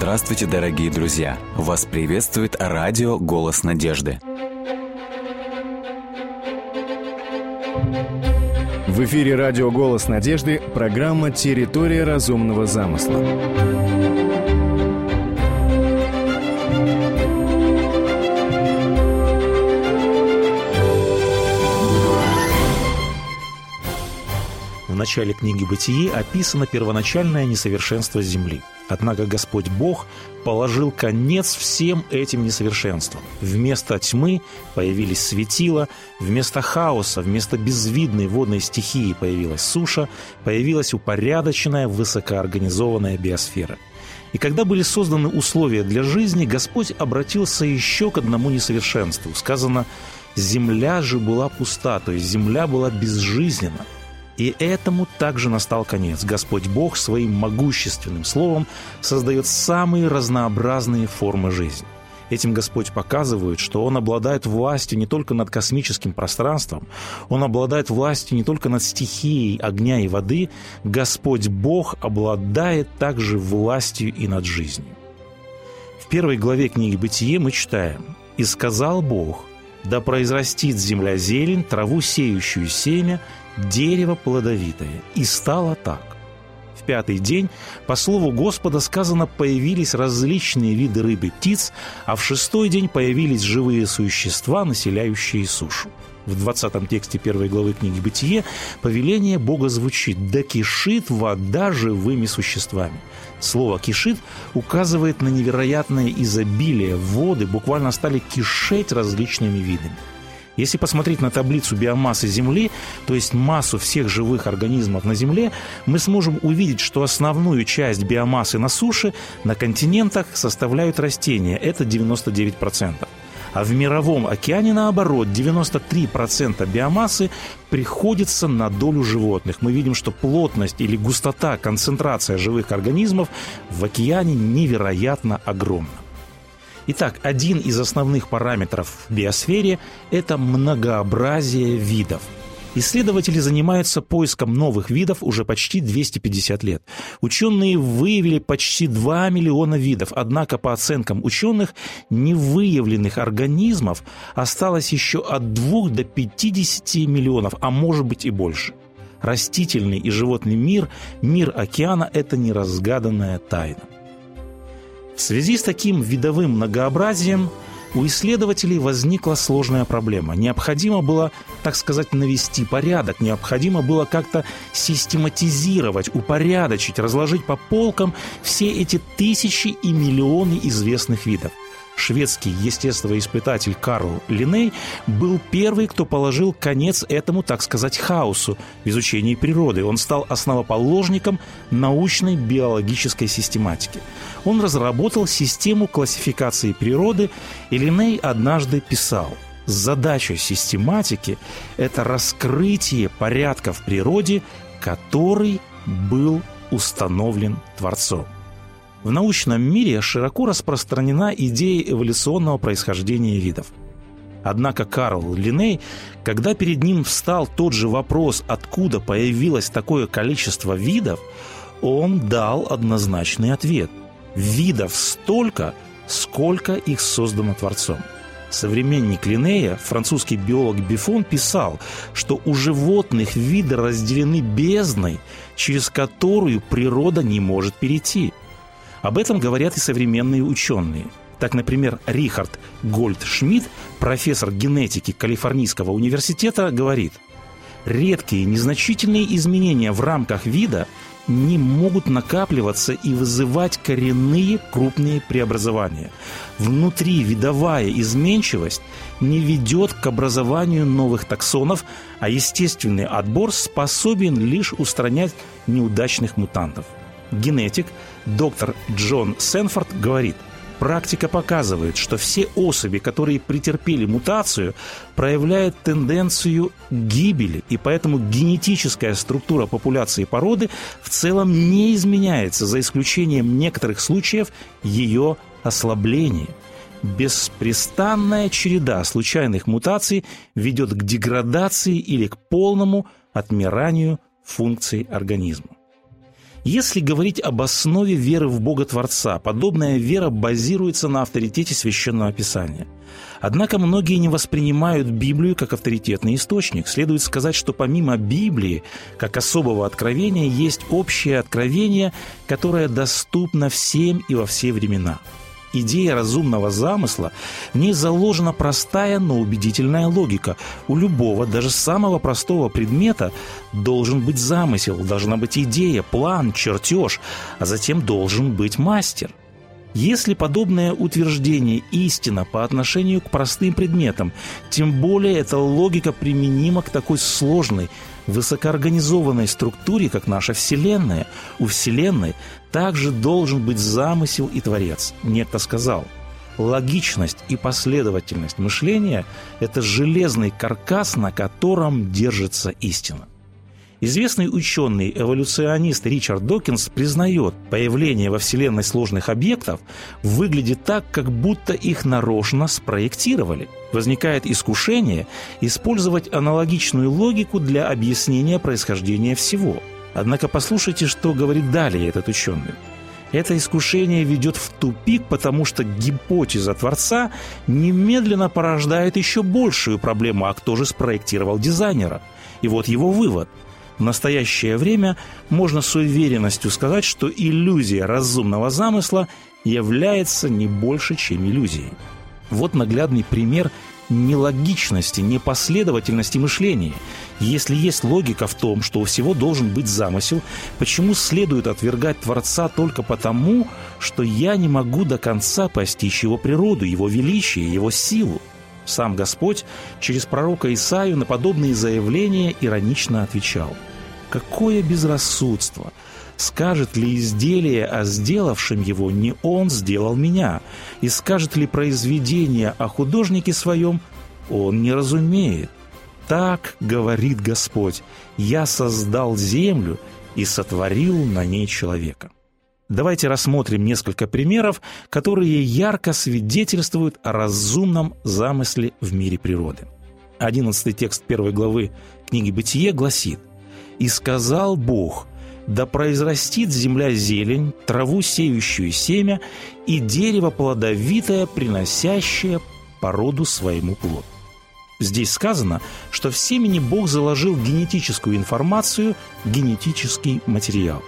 Здравствуйте, дорогие друзья! Вас приветствует радио «Голос надежды». В эфире радио «Голос надежды» программа «Территория разумного замысла». начале книги «Бытие» описано первоначальное несовершенство Земли. Однако Господь Бог положил конец всем этим несовершенствам. Вместо тьмы появились светила, вместо хаоса, вместо безвидной водной стихии появилась суша, появилась упорядоченная, высокоорганизованная биосфера. И когда были созданы условия для жизни, Господь обратился еще к одному несовершенству. Сказано, «Земля же была пуста», то есть земля была безжизненна. И этому также настал конец. Господь Бог своим могущественным словом создает самые разнообразные формы жизни. Этим Господь показывает, что Он обладает властью не только над космическим пространством, Он обладает властью не только над стихией огня и воды, Господь Бог обладает также властью и над жизнью. В первой главе книги «Бытие» мы читаем «И сказал Бог, да произрастит земля зелень, траву сеющую семя, дерево плодовитое. И стало так. В пятый день, по слову Господа сказано, появились различные виды рыб и птиц, а в шестой день появились живые существа, населяющие сушу. В 20 тексте первой главы книги «Бытие» повеление Бога звучит «Да кишит вода живыми существами». Слово «кишит» указывает на невероятное изобилие. Воды буквально стали кишеть различными видами. Если посмотреть на таблицу биомассы Земли, то есть массу всех живых организмов на Земле, мы сможем увидеть, что основную часть биомассы на суше, на континентах составляют растения. Это 99%. А в мировом океане, наоборот, 93% биомассы приходится на долю животных. Мы видим, что плотность или густота, концентрация живых организмов в океане невероятно огромна. Итак, один из основных параметров в биосфере – это многообразие видов. Исследователи занимаются поиском новых видов уже почти 250 лет. Ученые выявили почти 2 миллиона видов, однако по оценкам ученых невыявленных организмов осталось еще от 2 до 50 миллионов, а может быть и больше. Растительный и животный мир, мир океана – это неразгаданная тайна. В связи с таким видовым многообразием у исследователей возникла сложная проблема. Необходимо было, так сказать, навести порядок, необходимо было как-то систематизировать, упорядочить, разложить по полкам все эти тысячи и миллионы известных видов – шведский естествоиспытатель Карл Линей был первый, кто положил конец этому, так сказать, хаосу в изучении природы. Он стал основоположником научной биологической систематики. Он разработал систему классификации природы, и Линей однажды писал – Задача систематики – это раскрытие порядка в природе, который был установлен Творцом. В научном мире широко распространена идея эволюционного происхождения видов. Однако Карл Линей, когда перед ним встал тот же вопрос, откуда появилось такое количество видов, он дал однозначный ответ. Видов столько, сколько их создано Творцом. Современник Линнея, французский биолог Бифон, писал, что у животных виды разделены бездной, через которую природа не может перейти – об этом говорят и современные ученые. Так, например, Рихард Гольдшмидт, профессор генетики Калифорнийского университета, говорит, редкие незначительные изменения в рамках вида не могут накапливаться и вызывать коренные крупные преобразования. Внутри видовая изменчивость не ведет к образованию новых таксонов, а естественный отбор способен лишь устранять неудачных мутантов. Генетик – доктор Джон Сенфорд говорит, практика показывает, что все особи, которые претерпели мутацию, проявляют тенденцию гибели, и поэтому генетическая структура популяции породы в целом не изменяется, за исключением некоторых случаев ее ослабления. Беспрестанная череда случайных мутаций ведет к деградации или к полному отмиранию функций организма. Если говорить об основе веры в Бога Творца, подобная вера базируется на авторитете Священного Писания. Однако многие не воспринимают Библию как авторитетный источник. Следует сказать, что помимо Библии, как особого откровения, есть общее откровение, которое доступно всем и во все времена – идея разумного замысла, в ней заложена простая, но убедительная логика. У любого, даже самого простого предмета должен быть замысел, должна быть идея, план, чертеж, а затем должен быть мастер. Если подобное утверждение истина по отношению к простым предметам, тем более эта логика применима к такой сложной, высокоорганизованной структуре, как наша Вселенная. У Вселенной также должен быть замысел и творец. Некто сказал, логичность и последовательность мышления – это железный каркас, на котором держится истина. Известный ученый, эволюционист Ричард Докинс признает, появление во Вселенной сложных объектов выглядит так, как будто их нарочно спроектировали. Возникает искушение использовать аналогичную логику для объяснения происхождения всего. Однако послушайте, что говорит далее этот ученый. Это искушение ведет в тупик, потому что гипотеза Творца немедленно порождает еще большую проблему, а кто же спроектировал дизайнера? И вот его вывод – в настоящее время можно с уверенностью сказать, что иллюзия разумного замысла является не больше, чем иллюзией. Вот наглядный пример нелогичности, непоследовательности мышления. Если есть логика в том, что у всего должен быть замысел, почему следует отвергать Творца только потому, что я не могу до конца постичь его природу, его величие, его силу? Сам Господь через пророка Исаию на подобные заявления иронично отвечал – Какое безрассудство! Скажет ли изделие о сделавшем его не он сделал меня? И скажет ли произведение о художнике своем он не разумеет? Так говорит Господь, я создал землю и сотворил на ней человека. Давайте рассмотрим несколько примеров, которые ярко свидетельствуют о разумном замысле в мире природы. Одиннадцатый текст первой главы книги «Бытие» гласит и сказал Бог, да произрастит земля зелень, траву сеющую семя и дерево плодовитое, приносящее породу своему плод. Здесь сказано, что в семени Бог заложил генетическую информацию, генетический материал.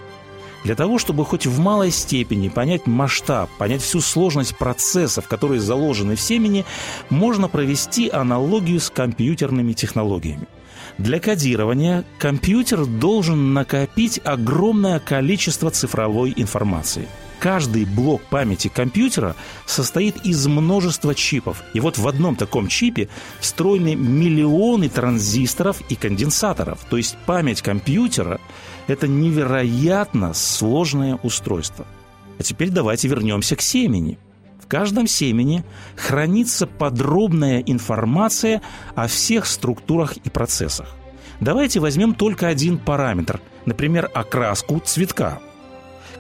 Для того, чтобы хоть в малой степени понять масштаб, понять всю сложность процессов, которые заложены в семени, можно провести аналогию с компьютерными технологиями – для кодирования компьютер должен накопить огромное количество цифровой информации. Каждый блок памяти компьютера состоит из множества чипов. И вот в одном таком чипе встроены миллионы транзисторов и конденсаторов. То есть память компьютера – это невероятно сложное устройство. А теперь давайте вернемся к семени – каждом семени хранится подробная информация о всех структурах и процессах. Давайте возьмем только один параметр, например, окраску цветка.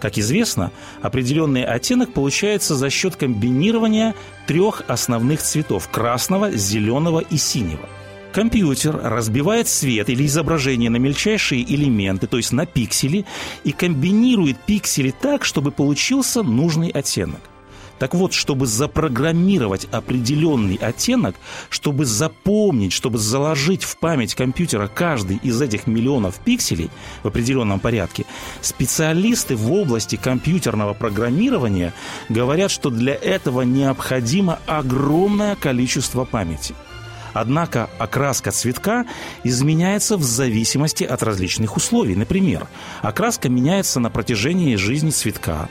Как известно, определенный оттенок получается за счет комбинирования трех основных цветов – красного, зеленого и синего – Компьютер разбивает свет или изображение на мельчайшие элементы, то есть на пиксели, и комбинирует пиксели так, чтобы получился нужный оттенок. Так вот, чтобы запрограммировать определенный оттенок, чтобы запомнить, чтобы заложить в память компьютера каждый из этих миллионов пикселей в определенном порядке, специалисты в области компьютерного программирования говорят, что для этого необходимо огромное количество памяти – Однако окраска цветка изменяется в зависимости от различных условий. Например, окраска меняется на протяжении жизни цветка.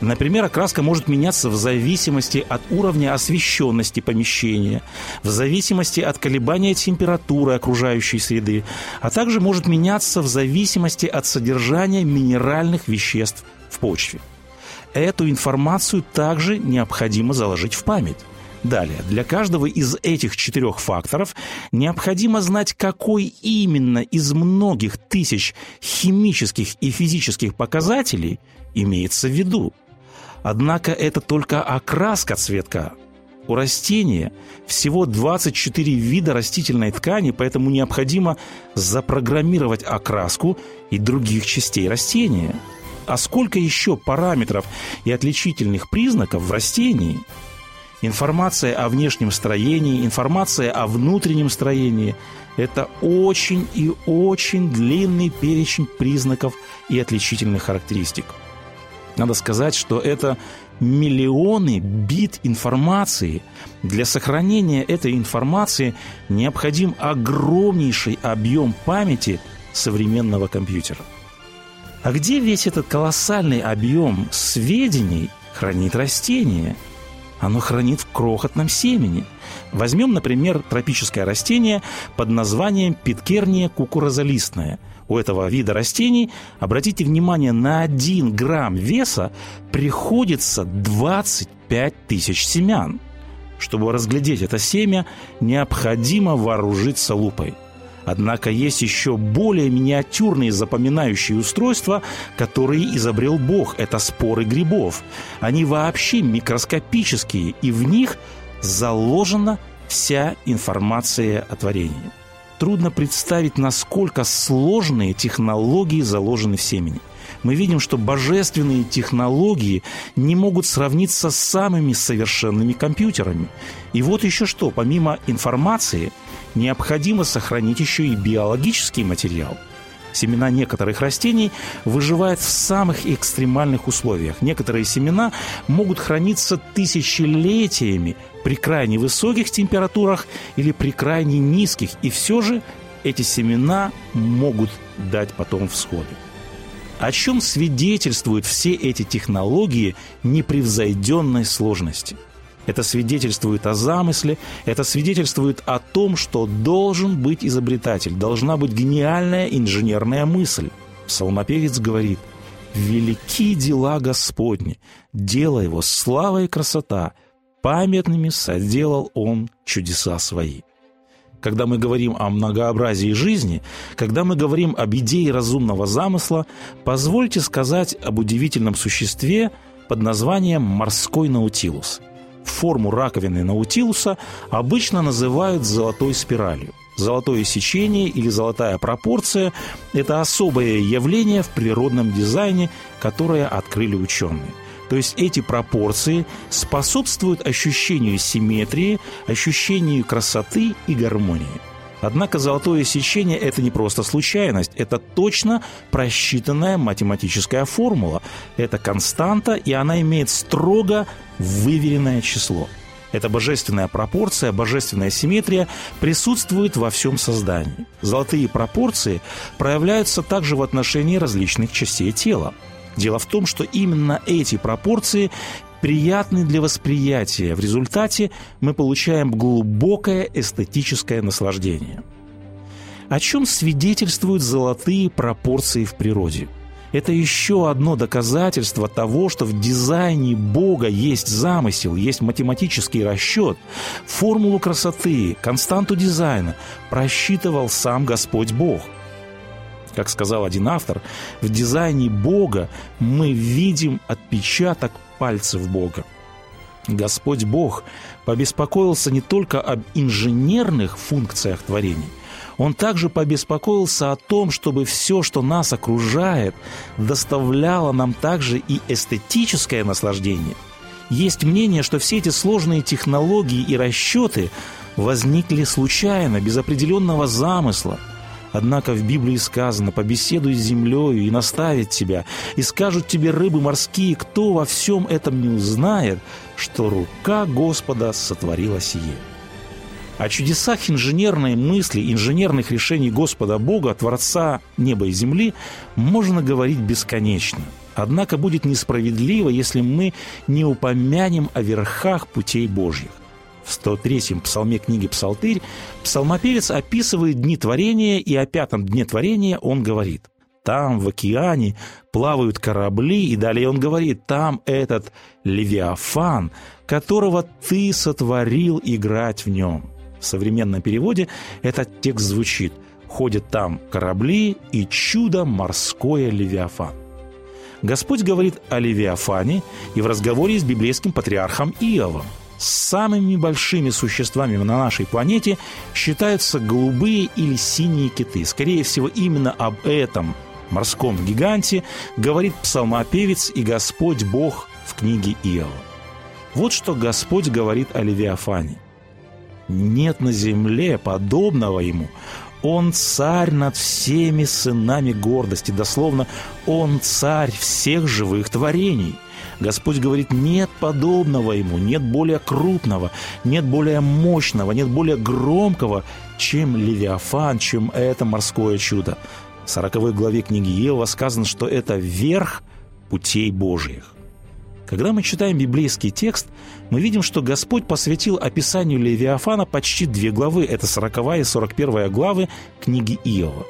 Например, окраска может меняться в зависимости от уровня освещенности помещения, в зависимости от колебания температуры окружающей среды, а также может меняться в зависимости от содержания минеральных веществ в почве. Эту информацию также необходимо заложить в память. Далее, для каждого из этих четырех факторов необходимо знать, какой именно из многих тысяч химических и физических показателей имеется в виду. Однако это только окраска цветка. У растения всего 24 вида растительной ткани, поэтому необходимо запрограммировать окраску и других частей растения – А сколько еще параметров и отличительных признаков в растении? Информация о внешнем строении, информация о внутреннем строении – это очень и очень длинный перечень признаков и отличительных характеристик. Надо сказать, что это миллионы бит информации. Для сохранения этой информации необходим огромнейший объем памяти современного компьютера. А где весь этот колоссальный объем сведений хранит растение? Оно хранит в крохотном семени. Возьмем, например, тропическое растение под названием питкерния кукурузолистная – у этого вида растений, обратите внимание, на 1 грамм веса приходится 25 тысяч семян. Чтобы разглядеть это семя, необходимо вооружиться лупой. Однако есть еще более миниатюрные запоминающие устройства, которые изобрел Бог. Это споры грибов. Они вообще микроскопические, и в них заложена вся информация о творении трудно представить, насколько сложные технологии заложены в семени. Мы видим, что божественные технологии не могут сравниться с самыми совершенными компьютерами. И вот еще что, помимо информации, необходимо сохранить еще и биологический материал – Семена некоторых растений выживают в самых экстремальных условиях. Некоторые семена могут храниться тысячелетиями при крайне высоких температурах или при крайне низких, и все же эти семена могут дать потом всходы. О чем свидетельствуют все эти технологии непревзойденной сложности – это свидетельствует о замысле, это свидетельствует о том, что должен быть изобретатель, должна быть гениальная инженерная мысль. Псалмопевец говорит, «Велики дела Господни, дело его слава и красота, памятными соделал он чудеса свои». Когда мы говорим о многообразии жизни, когда мы говорим об идее разумного замысла, позвольте сказать об удивительном существе под названием «морской наутилус» – форму раковины наутилуса обычно называют золотой спиралью. Золотое сечение или золотая пропорция – это особое явление в природном дизайне, которое открыли ученые. То есть эти пропорции способствуют ощущению симметрии, ощущению красоты и гармонии – Однако золотое сечение – это не просто случайность, это точно просчитанная математическая формула. Это константа, и она имеет строго выверенное число. Эта божественная пропорция, божественная симметрия присутствует во всем создании. Золотые пропорции проявляются также в отношении различных частей тела. Дело в том, что именно эти пропорции приятный для восприятия. В результате мы получаем глубокое эстетическое наслаждение. О чем свидетельствуют золотые пропорции в природе? Это еще одно доказательство того, что в дизайне Бога есть замысел, есть математический расчет. Формулу красоты, константу дизайна просчитывал сам Господь Бог – как сказал один автор, в дизайне Бога мы видим отпечаток пальцев Бога. Господь Бог побеспокоился не только об инженерных функциях творений, он также побеспокоился о том, чтобы все, что нас окружает, доставляло нам также и эстетическое наслаждение. Есть мнение, что все эти сложные технологии и расчеты возникли случайно, без определенного замысла – Однако в Библии сказано «побеседуй с землею и наставит тебя, и скажут тебе рыбы морские, кто во всем этом не узнает, что рука Господа сотворила сие». О чудесах инженерной мысли, инженерных решений Господа Бога, Творца неба и земли, можно говорить бесконечно. Однако будет несправедливо, если мы не упомянем о верхах путей Божьих в 103-м псалме книги «Псалтырь» псалмопевец описывает дни творения, и о пятом дне творения он говорит там, в океане, плавают корабли, и далее он говорит, там этот Левиафан, которого ты сотворил играть в нем. В современном переводе этот текст звучит «Ходят там корабли и чудо морское Левиафан». Господь говорит о Левиафане и в разговоре с библейским патриархом Иовом – самыми большими существами на нашей планете считаются голубые или синие киты. Скорее всего, именно об этом морском гиганте, говорит псалмопевец и Господь Бог в книге Иова. Вот что Господь говорит о Левиафане. «Нет на земле подобного ему, он царь над всеми сынами гордости. Дословно, он царь всех живых творений. Господь говорит, нет подобного ему, нет более крупного, нет более мощного, нет более громкого, чем Левиафан, чем это морское чудо. В 40 главе книги Ева сказано, что это верх путей Божьих. Когда мы читаем библейский текст, мы видим, что Господь посвятил описанию Левиафана почти две главы. Это 40 и 41 главы книги Иова.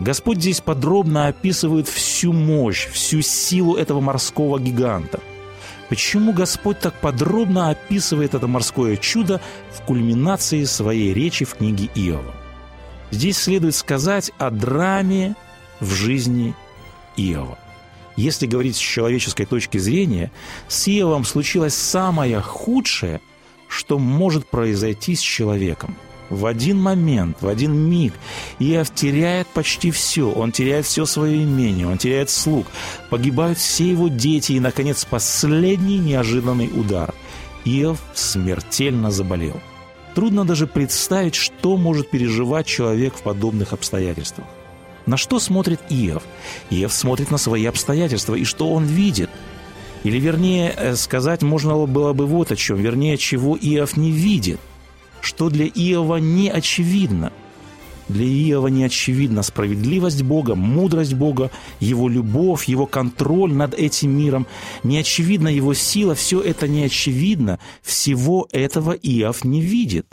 Господь здесь подробно описывает всю мощь, всю силу этого морского гиганта. Почему Господь так подробно описывает это морское чудо в кульминации своей речи в книге Иова? Здесь следует сказать о драме в жизни Иова. Если говорить с человеческой точки зрения, с Иовом случилось самое худшее, что может произойти с человеком. В один момент, в один миг Иов теряет почти все. Он теряет все свое имение, он теряет слуг. Погибают все его дети и, наконец, последний неожиданный удар. Иов смертельно заболел. Трудно даже представить, что может переживать человек в подобных обстоятельствах. На что смотрит Иов? Иов смотрит на свои обстоятельства, и что он видит? Или, вернее, э, сказать можно было бы вот о чем, вернее, чего Иов не видит, что для Иова не очевидно. Для Иова не очевидна справедливость Бога, мудрость Бога, Его любовь, Его контроль над этим миром, не очевидна Его сила, все это не очевидно, всего этого Иов не видит.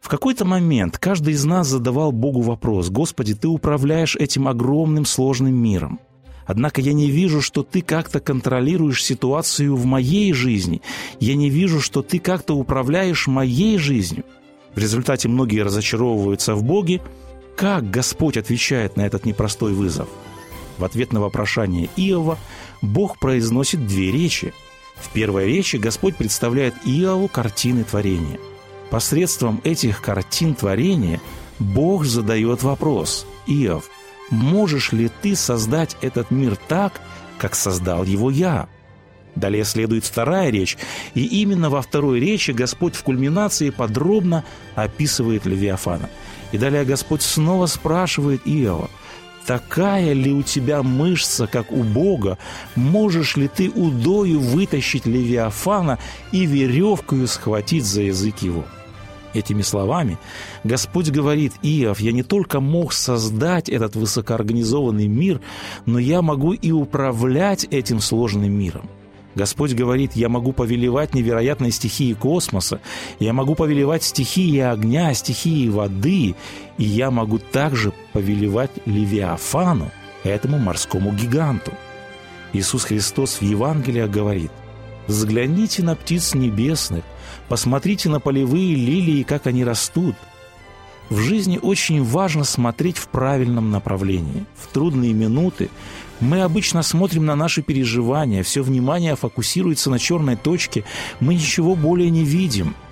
В какой-то момент каждый из нас задавал Богу вопрос, «Господи, Ты управляешь этим огромным сложным миром. Однако я не вижу, что Ты как-то контролируешь ситуацию в моей жизни. Я не вижу, что Ты как-то управляешь моей жизнью». В результате многие разочаровываются в Боге. Как Господь отвечает на этот непростой вызов? В ответ на вопрошание Иова Бог произносит две речи. В первой речи Господь представляет Иову картины творения – Посредством этих картин творения Бог задает вопрос «Иов, можешь ли ты создать этот мир так, как создал его я?» Далее следует вторая речь, и именно во второй речи Господь в кульминации подробно описывает Левиафана. И далее Господь снова спрашивает Иова, «Такая ли у тебя мышца, как у Бога? Можешь ли ты удою вытащить Левиафана и веревкою схватить за язык его?» Этими словами Господь говорит, Иов, я не только мог создать этот высокоорганизованный мир, но я могу и управлять этим сложным миром. Господь говорит, я могу повелевать невероятной стихии космоса, я могу повелевать стихии огня, стихии воды, и я могу также повелевать Левиафану, этому морскому гиганту. Иисус Христос в Евангелии говорит, «Взгляните на птиц небесных – Посмотрите на полевые лилии, как они растут. В жизни очень важно смотреть в правильном направлении. В трудные минуты мы обычно смотрим на наши переживания, все внимание фокусируется на черной точке, мы ничего более не видим –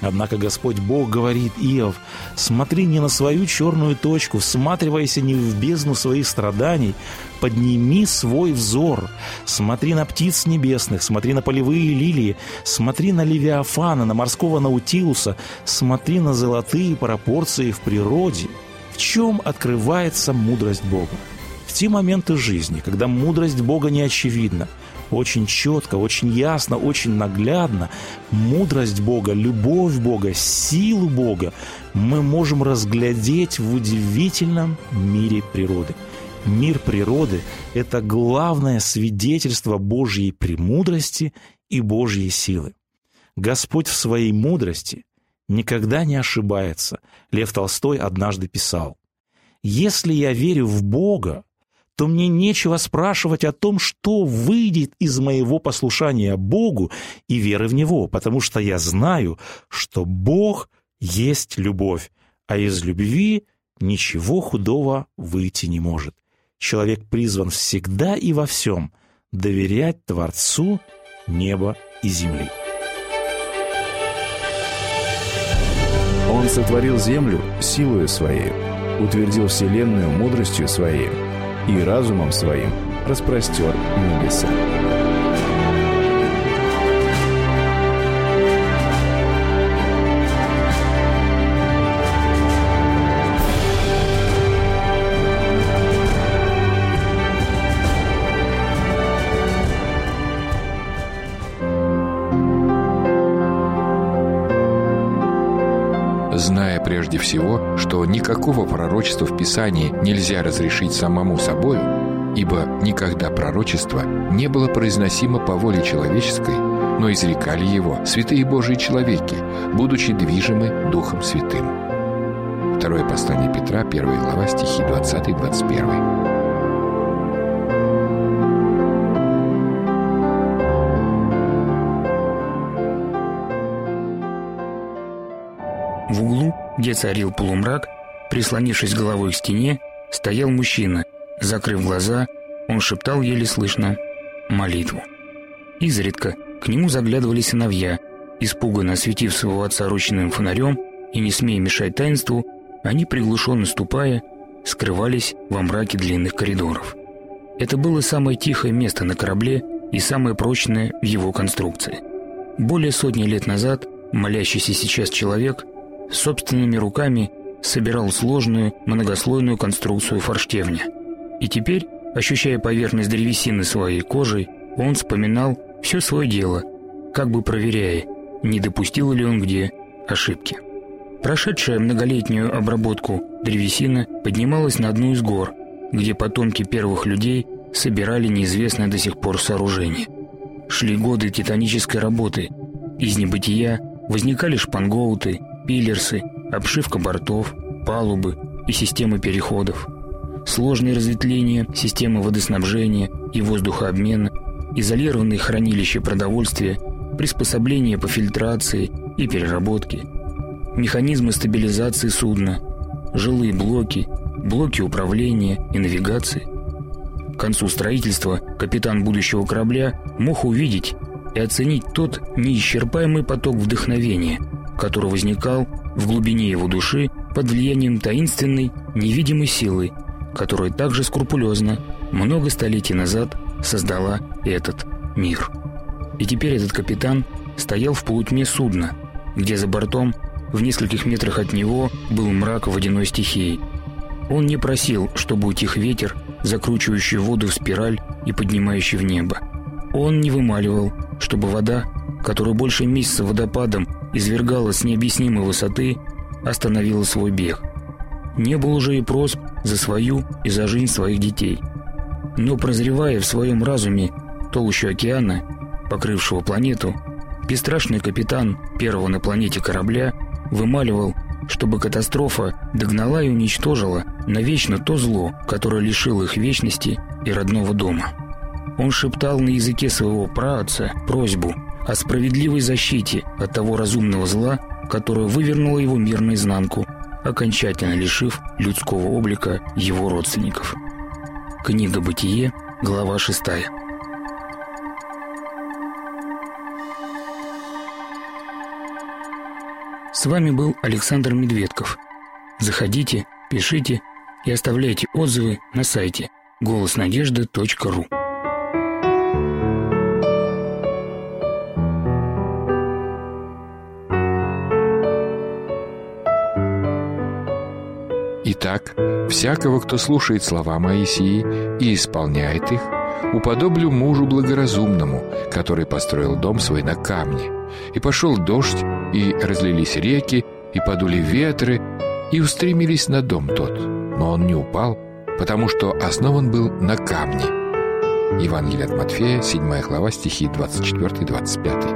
Однако Господь Бог говорит, Иов, смотри не на свою черную точку, всматривайся не в бездну своих страданий, подними свой взор, смотри на птиц небесных, смотри на полевые лилии, смотри на Левиафана, на морского Наутилуса, смотри на золотые пропорции в природе. В чем открывается мудрость Бога? Те моменты жизни, когда мудрость Бога не очевидна, очень четко, очень ясно, очень наглядно мудрость Бога, любовь Бога, силу Бога мы можем разглядеть в удивительном мире природы. Мир природы – это главное свидетельство Божьей премудрости и Божьей силы. Господь в своей мудрости никогда не ошибается. Лев Толстой однажды писал, «Если я верю в Бога, то мне нечего спрашивать о том, что выйдет из моего послушания Богу и веры в Него, потому что я знаю, что Бог есть любовь, а из любви ничего худого выйти не может. Человек призван всегда и во всем доверять Творцу неба и земли. Он сотворил землю силою своей, утвердил вселенную мудростью своей, и разумом своим распростер небеса. зная прежде всего, что никакого пророчества в Писании нельзя разрешить самому собою, ибо никогда пророчество не было произносимо по воле человеческой, но изрекали его святые Божьи человеки, будучи движимы Духом Святым. Второе послание Петра, 1 глава, стихи 20-21. Где царил полумрак, прислонившись головой к стене, стоял мужчина. Закрыв глаза, он шептал еле слышно молитву. Изредка к нему заглядывали сыновья, испуганно осветив своего отца ручным фонарем и не смея мешать таинству, они, приглушенно ступая, скрывались во мраке длинных коридоров. Это было самое тихое место на корабле и самое прочное в его конструкции. Более сотни лет назад молящийся сейчас человек собственными руками собирал сложную многослойную конструкцию форштевня. И теперь, ощущая поверхность древесины своей кожей, он вспоминал все свое дело, как бы проверяя, не допустил ли он где ошибки. Прошедшая многолетнюю обработку древесина поднималась на одну из гор, где потомки первых людей собирали неизвестное до сих пор сооружение. Шли годы титанической работы. Из небытия возникали шпангоуты, пиллерсы, обшивка бортов, палубы и системы переходов, сложные разветвления системы водоснабжения и воздухообмена, изолированные хранилища продовольствия, приспособления по фильтрации и переработке, механизмы стабилизации судна, жилые блоки, блоки управления и навигации. К концу строительства капитан будущего корабля мог увидеть и оценить тот неисчерпаемый поток вдохновения – который возникал в глубине его души под влиянием таинственной, невидимой силы, которая также скрупулезно, много столетий назад создала этот мир. И теперь этот капитан стоял в полутьме судна, где за бортом, в нескольких метрах от него, был мрак водяной стихии. Он не просил, чтобы утих ветер, закручивающий воду в спираль и поднимающий в небо. Он не вымаливал, чтобы вода, которая больше месяца водопадом извергала с необъяснимой высоты, остановила свой бег. Не было уже и просьб за свою и за жизнь своих детей. Но прозревая в своем разуме толщу океана, покрывшего планету, бесстрашный капитан первого на планете корабля вымаливал, чтобы катастрофа догнала и уничтожила навечно то зло, которое лишило их вечности и родного дома. Он шептал на языке своего праотца просьбу о справедливой защите от того разумного зла, которое вывернуло его мир наизнанку, окончательно лишив людского облика его родственников. Книга «Бытие», глава 6. С вами был Александр Медведков. Заходите, пишите и оставляйте отзывы на сайте голоснадежды.ру. Итак, всякого, кто слушает слова Моисии и исполняет их, уподоблю мужу благоразумному, который построил дом свой на камне. И пошел дождь, и разлились реки, и подули ветры, и устремились на дом тот. Но он не упал, потому что основан был на камне. Евангелие от Матфея, 7 глава, стихи 24-25.